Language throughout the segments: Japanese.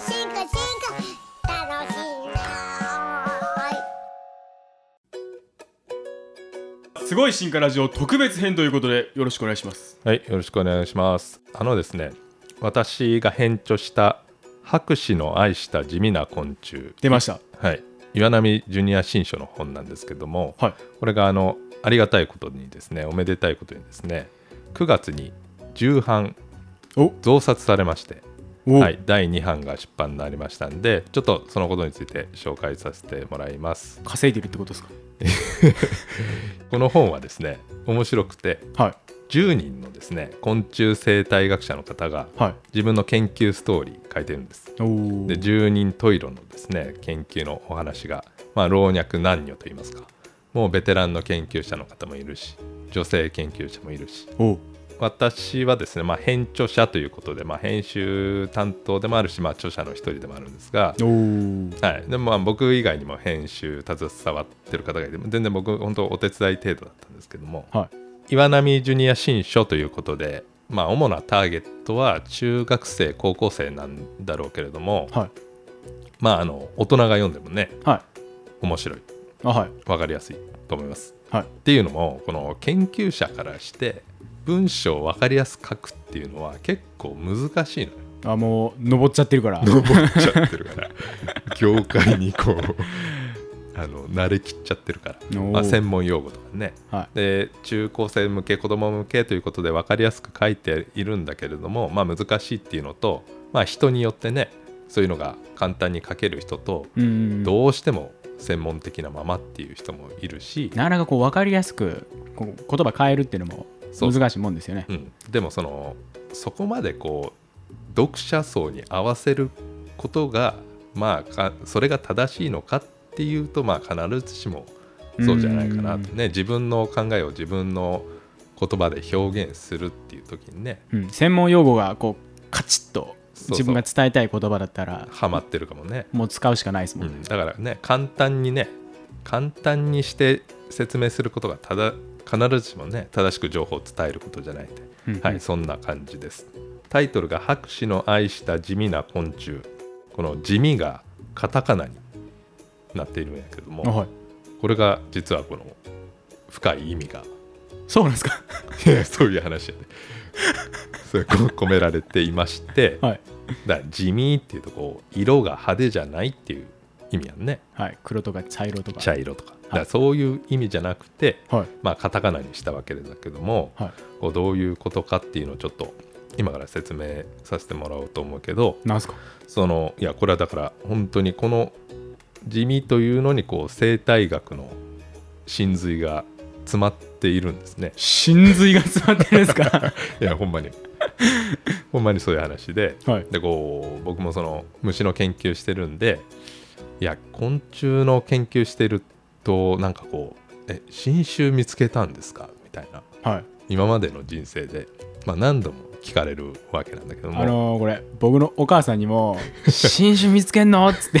進化進化楽しいなすごい進化ラジオ特別編ということでよろしくお願いします。はい、よろしくお願いします。あのですね、私が編著した博士の愛した地味な昆虫、出ました。はい、岩波ジュニア新書の本なんですけども、はい。これがあのありがたいことにですね、おめでたいことにですね、9月に重版お。増刷されまして、お、はい、第2版が出版になりましたんで、ちょっとそのことについて紹介させてもらいます。稼いでるってことですか？この本はですね、面白くて、はい。10人のですね昆虫生態学者の方がはい。自分の研究ストーリー書いてるんです。で10人十色のですね研究のお話が、まあ、老若男女といいますかもうベテランの研究者の方もいるし女性研究者もいるし。お私はですね、まあ、編著者ということで、まあ、編集担当でもあるし、まあ、著者の一人でもあるんですが、はい、でもまあ僕以外にも編集携わってる方がいて全然僕本当お手伝い程度だったんですけども、はい。岩波ジュニア新書ということで、まあ、主なターゲットは中学生高校生なんだろうけれども、はい。まああの大人が読んでもねはい。面白い。あはい。分かりやすいと思います。はい。っていうのもこの研究者からして文章を分かりやすく書くっていうのは結構難しいのよ。あもう登っちゃってるから。登っちゃってるから。業界にこう あの慣れきっちゃってるから、まあ、専門用語とかね。はい。で中高生向け子供向けということで分かりやすく書いているんだけれども、まあ、難しいっていうのと、まあ、人によってねそういうのが簡単に書ける人と、うん。どうしても専門的なままっていう人もいるし、なかなかこう分かりやすくこう言葉変えるっていうのも難しいもんですよね。うん、でもそのそこまでこう読者層に合わせることがまあかそれが正しいのかっていうとまあ必ずしもそうじゃないかなと。ね自分の考えを自分の言葉で表現するっていう時にねうん、専門用語がこうカチッと自分が伝えたい言葉だったらハマってるかもね、もう使うしかないですもんね。うん、だからね簡単にね簡単にして説明することがただ必ずしもね正しく情報を伝えることじゃないんで。はい、そんな感じです。タイトルが博士の愛した地味な昆虫。この地味がカタカナになっているんやけども、あはい。これが実はこの深い意味が、そうなんですか？いやそういう話やで、それこ込められていまして、はい。だ地味っていうとこう色が派手じゃないっていう意味やんね。はい。黒とか茶色とか。茶色とか。だそういう意味じゃなくて、はい。まあカタカナにしたわけだけども、はい。こうどういうことかっていうのをちょっと今から説明させてもらおうと思うけどなんすか？そのいやこれはだから本当にこの地味というのにこう生態学の真髄が詰まっているんですね。真髄が詰まってるんですか？いやほんまに。ほんまにそういう話で。はい。でこう僕もその虫の研究してるんでいや昆虫の研究してるとなんかこう「え新種見つけたんですか?」みたいな。はい。今までの人生で、まあ、何度も聞かれるわけなんだけども、あのーこれ僕のお母さんにも 「新種見つけんの?」っつって。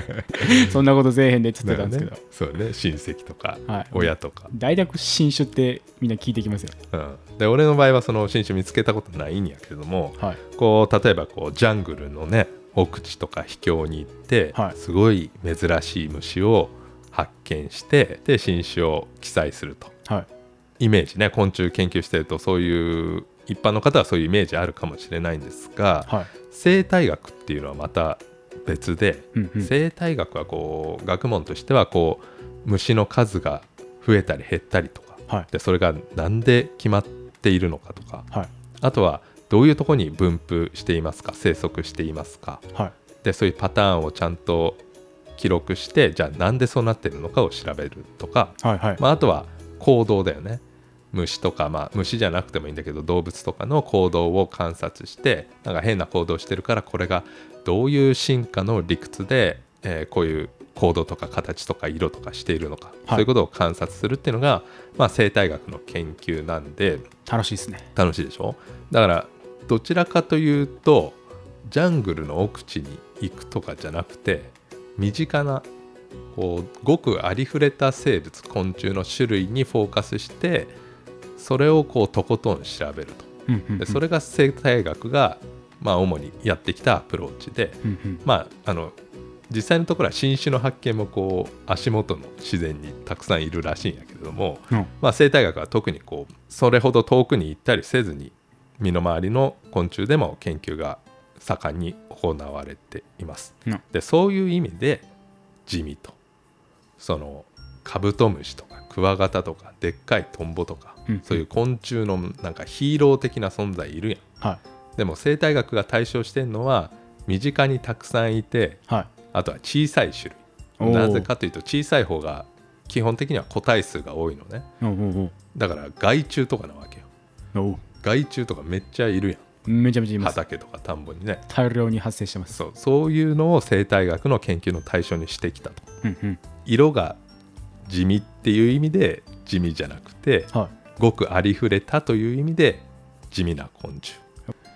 そんなことせえへんでっつってたんですけど、ね、そうね。親戚とかはい。親とか、大体新種ってみんな聞いてきますよ。うん、で俺の場合はその新種見つけたことないんやけどもはい。こう例えばこうジャングルのね奥地とか秘境に行って、はい。すごい珍しい虫を発見してで新種を記載すると。はい。イメージね昆虫研究してるとそういう一般の方はそういうイメージあるかもしれないんですが、はい。生態学っていうのはまた別で、うんうん。生態学はこう学問としてはこう虫の数が増えたり減ったりとかはい。でそれが何で決まっているのかとかはい。あとはどういうところに分布していますか生息していますか。はい。でそういうパターンをちゃんと記録してじゃあなんでそうなってるのかを調べるとか、はいはい。まあ、あとは行動だよね。虫とか、まあ、虫じゃなくてもいいんだけど動物とかの行動を観察してなんか変な行動してるからこれがどういう進化の理屈で、えーこういう行動とか形とか色とかしているのか、そういうことを観察するっていうのが、まあ、生態学の研究なんで楽しいですね。楽しいでしょ？だからどちらかというとジャングルの奥地に行くとかじゃなくて身近なこうごくありふれた生物昆虫の種類にフォーカスしてそれをこうとことん調べると。でそれが生態学がまあ、主にやってきたアプローチで、まあ、あの実際のところは新種の発見もこう足元の自然にたくさんいるらしいんやけれども、うん。まあ、生態学は特にこうそれほど遠くに行ったりせずに身の回りの昆虫でも研究が盛んに行われています。うん。でそういう意味で地味と。そのカブトムシとかクワガタとかでっかいトンボとか、うん。そういう昆虫のなんかヒーロー的な存在いるやん。はい。でも生態学が対象してるのは身近にたくさんいてはい。あとは小さい種類。なぜかというと小さい方が基本的には個体数が多いのね。だから害虫とかなわけよ。害虫とかめっちゃいるやうめちゃめちゃいんます。畑とか田んぼにね。大量に発生してます。そうそういうのを生態学の研究の対象にしてきたと。うんうん。色が地味っていう意味で地味じゃなくてはごくありふれたという意味で地味な昆虫。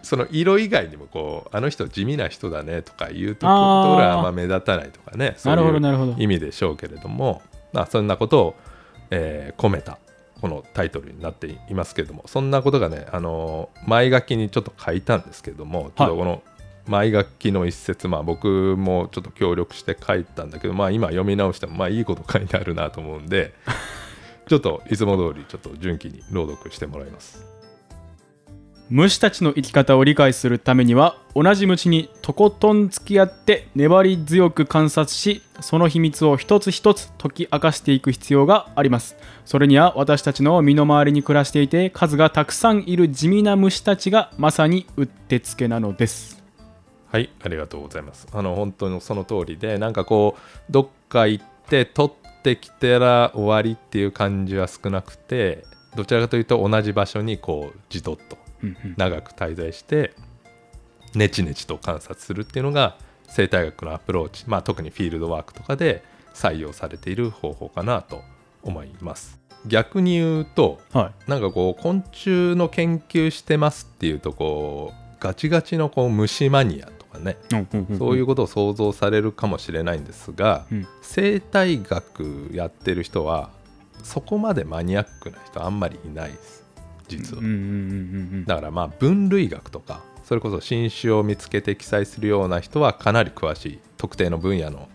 その色以外にもこうあの人地味な人だねとかいうところはあんま目立たないとかねいなるほそういうどなるほど。意味でしょうけれども、まあ、そんなことを、えー込めたこのタイトルになっていますけれどもそんなことがね、あのー前書きにちょっと書いたんですけれどもちょっとこの前書きの一節、まあ、僕もちょっと協力して書いたんだけど、まあ、今読み直してもまあいいこと書いてあるなと思うんで ちょっといつも通りちょっと順記に朗読してもらいます。虫たちの生き方を理解するためには同じ虫にとことん付き合って粘り強く観察しその秘密を一つ一つ解き明かしていく必要があります。それには私たちの身の回りに暮らしていて数がたくさんいる地味な虫たちがまさにうってつけなのです。はい、ありがとうございます。あの本当にその通りで、なんかこう、どっか行って、取ってきたら終わりっていう感じは少なくて、どちらかというと同じ場所にこう、じとっと。長く滞在して、ネチネチと観察するっていうのが、生態学のアプローチ、まあ、特にフィールドワークとかで採用されている方法かなと思います。逆に言うと、はなんかこう昆虫の研究してますっていうとこうガチガチのこう虫マニアとかねそういうことを想像されるかもしれないんですが、うん。生態学やってる人はそこまでマニアックな人あんまりいないです実は、うんうんうんうんだからまあ分類学とかそれこそ新種を見つけて記載するような人はかなり詳しい特定の分野の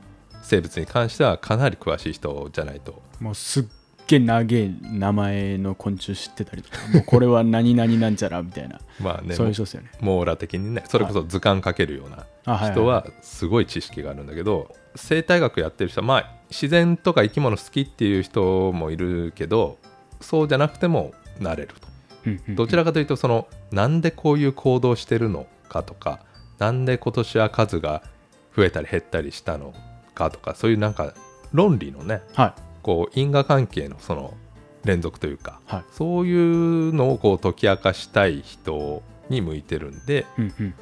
生物に関してはかなり詳しい人じゃないと。もうすっげえ長え名前の昆虫知ってたりとか もうこれは何々なんちゃらみたいな、まあねそういう人ですよね。網羅的にねそれこそ図鑑書けるような人はすごい知識があるんだけど生態学やってる人はまあ自然とか生き物好きっていう人もいるけどそうじゃなくてもなれるとどちらかというとそのなんでこういう行動してるのかとかなんで今年は数が増えたり減ったりしたのかとかそういうなんか論理のねはい。こう因果関係のその連続というかはい。そういうのをこう解き明かしたい人に向いてるんでうんうん。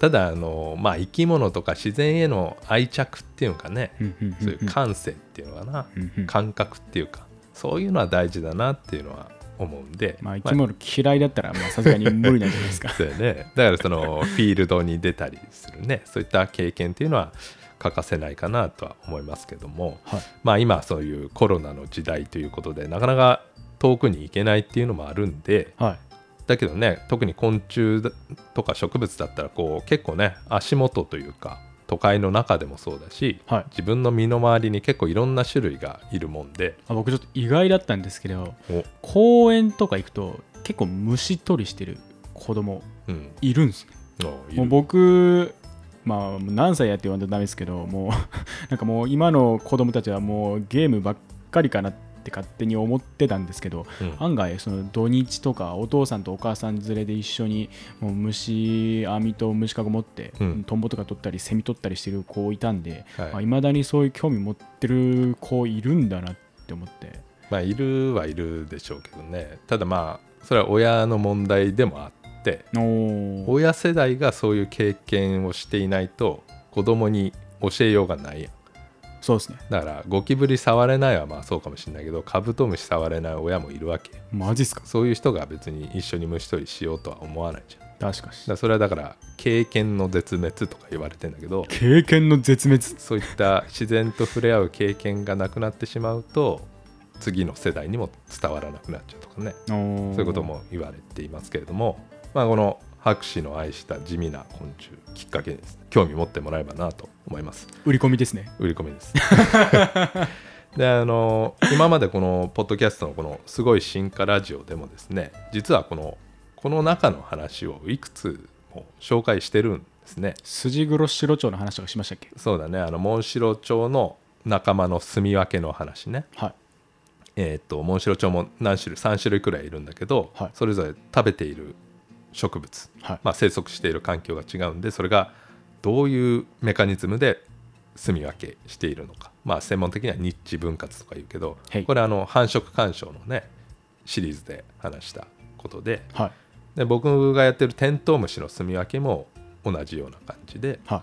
ただあのまあ生き物とか自然への愛着っていうのかねうんうんうん。そういう感性っていうのかなうんうん。感覚っていうかそういうのは大事だなっていうのは思うんで。まあ生き物嫌いだったらまあさすがに無理なんじゃないですか。そうやね。だからそのフィールドに出たりするね。そういった経験っていうのは欠かせないかなとは思いますけども。はい。まあ今そういうコロナの時代ということでなかなか遠くに行けないっていうのもあるんで。はい。だけどね特に昆虫だとか植物だったらこう結構ね足元というか都会の中でもそうだし、はい。自分の身の回りに結構いろんな種類がいるもんで。あ僕ちょっと意外だったんですけどお。公園とか行くと結構虫取りしてる子供うん。いるんですね。もうおいる僕まあ何歳やって言わんとダメですけどもう なんかもう今の子供たちはもうゲームばっかりかなって勝手に思ってたんですけどうん。案外その土日とかお父さんとお母さん連れで一緒にもう虫網と虫かご持って、うん。トンボとか取ったりセミ取ったりしてる子いたんでい。まあ、はい未だにそういう興味持ってる子いるんだなって思って。まあいるはいるでしょうけどね。ただまあそれは親の問題でもあって親世代がそういう経験をしていないと子供に教えようがない。やんそうですね。だからゴキブリ触れないはまあそうかもしれないけどカブトムシ触れない親もいるわけよ。マジっすか？そういう人が別に一緒に虫取りしようとは思わないじゃん。確かに。らそれはだから経験の絶滅とか言われてんだけど経験の絶滅？そういった自然と触れ合う経験がなくなってしまうと次の世代にも伝わらなくなっちゃうとかね。そういうことも言われていますけれども、まあ、この博士の愛した地味な昆虫きっかけにです、ね、興味持ってもらえばなと思います。売り込みですね。売り込みです。であの今までこのポッドキャストのこの「すごい進化ラジオ」でもですね実はこのこの中の話をいくつも紹介してるんですね。筋黒白鳥の話とかしましたっけ？そうだね。あのモンシロチョウの仲間の住み分けの話ね。はい。えーっとモンシロチョウも何種類3種類くらいいるんだけど、はい。それぞれ食べている植物、はい。まあ、生息している環境が違うんでそれがどういうメカニズムで住み分けしているのか、まあ、専門的にはニッチ分割とか言うけど、はい。これあの繁殖干渉のねシリーズで話したことではい。で僕がやってるテントウムシの住み分けも同じような感じでは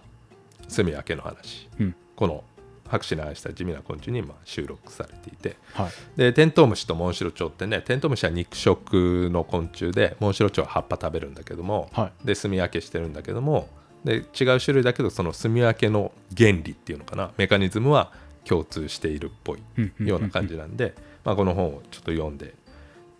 住み分けの話。いうん。この博士の愛した地味な昆虫にまあ収録されていて。はい。でテントウムシとモンシロチョウってねテントウムシは肉食の昆虫でモンシロチョウは葉っぱ食べるんだけども、はい。で住み分けしてるんだけどもで違う種類だけどその住み分けの原理っていうのかなメカニズムは共通しているっぽいような感じなんで、まあ、この本をちょっと読んで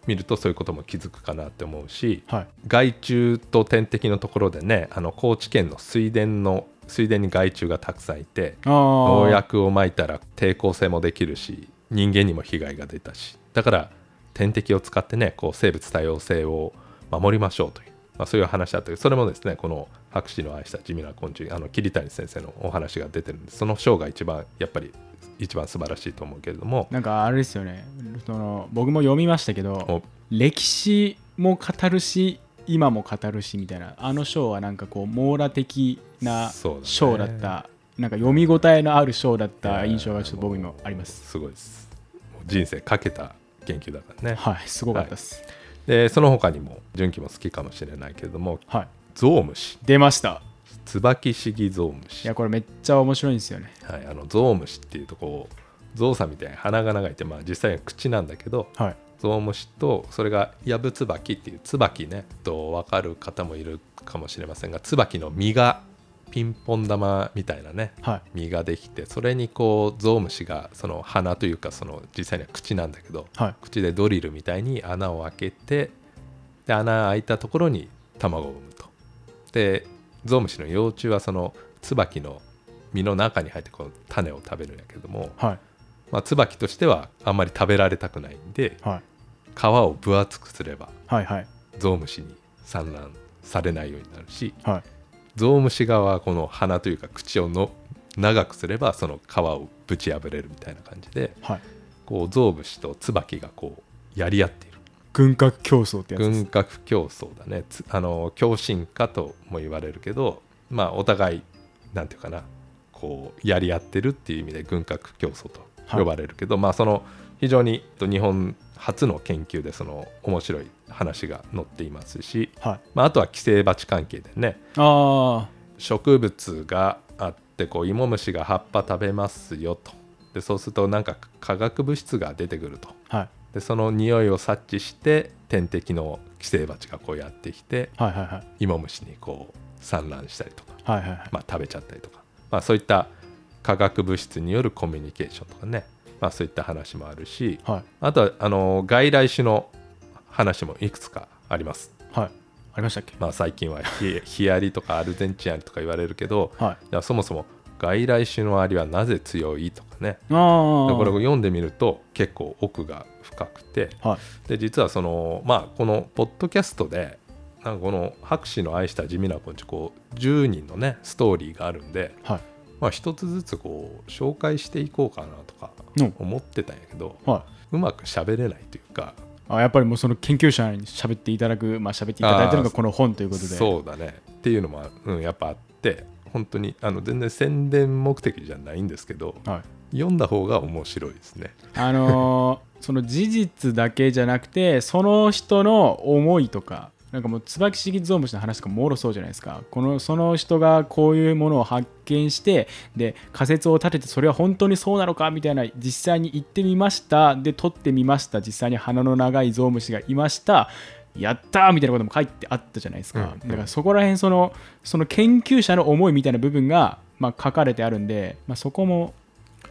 みるとそういうことも気づくかなって思うし、はい。害虫と天敵のところでねあの高知県の水田の水田に害虫がたくさんいてあ農あ薬をまいたら抵抗性もできるし人間にも被害が出たし。だから天敵を使ってねこう生物多様性を守りましょうという、まあ、そういう話だったけどそれもですねこの博士の愛した地味な昆虫あの桐谷先生のお話が出てるんでその章が一番やっぱり一番素晴らしいと思うけれども。なんかあれですよね。その僕も読みましたけどお。歴史も語るし今も語るしみたいな。あの章はなんかこう網羅的なそうだね。章だった。なんか読み応えのある章だった印象がちょっと僕にもあります。すごいです。人生かけた研究だからね。はいすごかったです。でその他にも純喜も好きかもしれないけれどもはい、ゾウムシ。出ました。ツバキシギゾウムシ。いやこれめっちゃ面白いんですよね。はい、あのゾウムシっていうとこうゾウさんみたいに鼻が長いって、まあ、実際は口なんだけどはいゾウムシとそれがヤブツバキっていうツバキねと分かる方もいるかもしれませんがツバキの実がピンポン玉みたいなねはい。実ができてそれにこうゾウムシがその鼻というかその実際には口なんだけどはい。口でドリルみたいに穴を開けてで穴開いたところに卵を産むと。でゾウムシの幼虫はそのツバキの実の中に入ってこう種を食べるんやけども、はい。まあ、ツバキとしてはあんまり食べられたくないんではい皮を分厚くすればはいはい。ゾウムシに産卵されないようになるしはい。ゾウムシ側はこの鼻というか口をの長くすればその皮をぶち破れるみたいな感じではい。こうゾウムシとツバキがこうやり合っている。軍拡競争ってやつ軍拡競争だね。つあの共進化とも言われるけどまあお互いなんていうかなこうやり合ってるっていう意味で軍拡競争と呼ばれるけど、まあその非常にと日本初の研究でその面白い話が載っていますし、はい。まあ、あとは寄生バチ関係でねあ植物があってこう芋虫が葉っぱ食べますよと。でそうするとなんか化学物質が出てくると。あはい。でその匂いを察知して天敵の寄生バチがこうやってきてはいはいはい。芋虫にこう産卵したりとか、はいはいはい。まあ、食べちゃったりとか、まあ、そういった化学物質によるコミュニケーションとかね、まあ、そういった話もあるしはい。あとはあの外来種の話もいくつかあります。はい。ありましたっけ？まあ、最近はヒヒアリとかアルゼンチンアリとか言われるけどはい。そもそも外来種のアリはなぜ強いとかね。これを読んでみると結構奥が深くて。はい。で実はそのまあこのポッドキャストでなんかこの博士の愛した地味な昆虫こう10人のねストーリーがあるんで、はいまあ、一つずつこう紹介していこうかなとかうん思ってたんやけど、はい。うまく喋れないというかあやっぱりもうその研究者に喋っていただくまあ喋っていただいてるのがこの本ということで。そうだね。っていうのも、うん、やっぱあって本当にあの全然宣伝目的じゃないんですけどはい。読んだ方が面白いですね。あのー その事実だけじゃなくてその人の思いとかなんかもう椿式ゾウムシの話とかもろそうじゃないですか。このその人がこういうものを発見してで仮説を立ててそれは本当にそうなのかみたいな実際に行ってみました。で撮ってみました。実際に鼻の長いゾウムシがいました。やったーみたいなことも書いてあったじゃないですか、うんうん。だからそこら辺そのその研究者の思いみたいな部分が、まあ、書かれてあるんで、まあ、そこも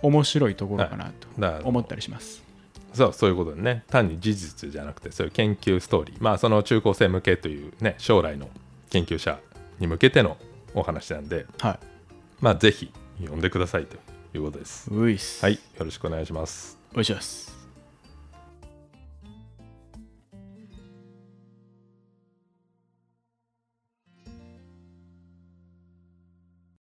面白いところかなと思ったりします。そうそういうことでね。単に事実じゃなくてそういう研究ストーリー。まあその中高生向けというね将来の研究者に向けてのお話なんで。はまあぜひ読んでくださいということです。いういっす。はいよろしくお願いします。お願いします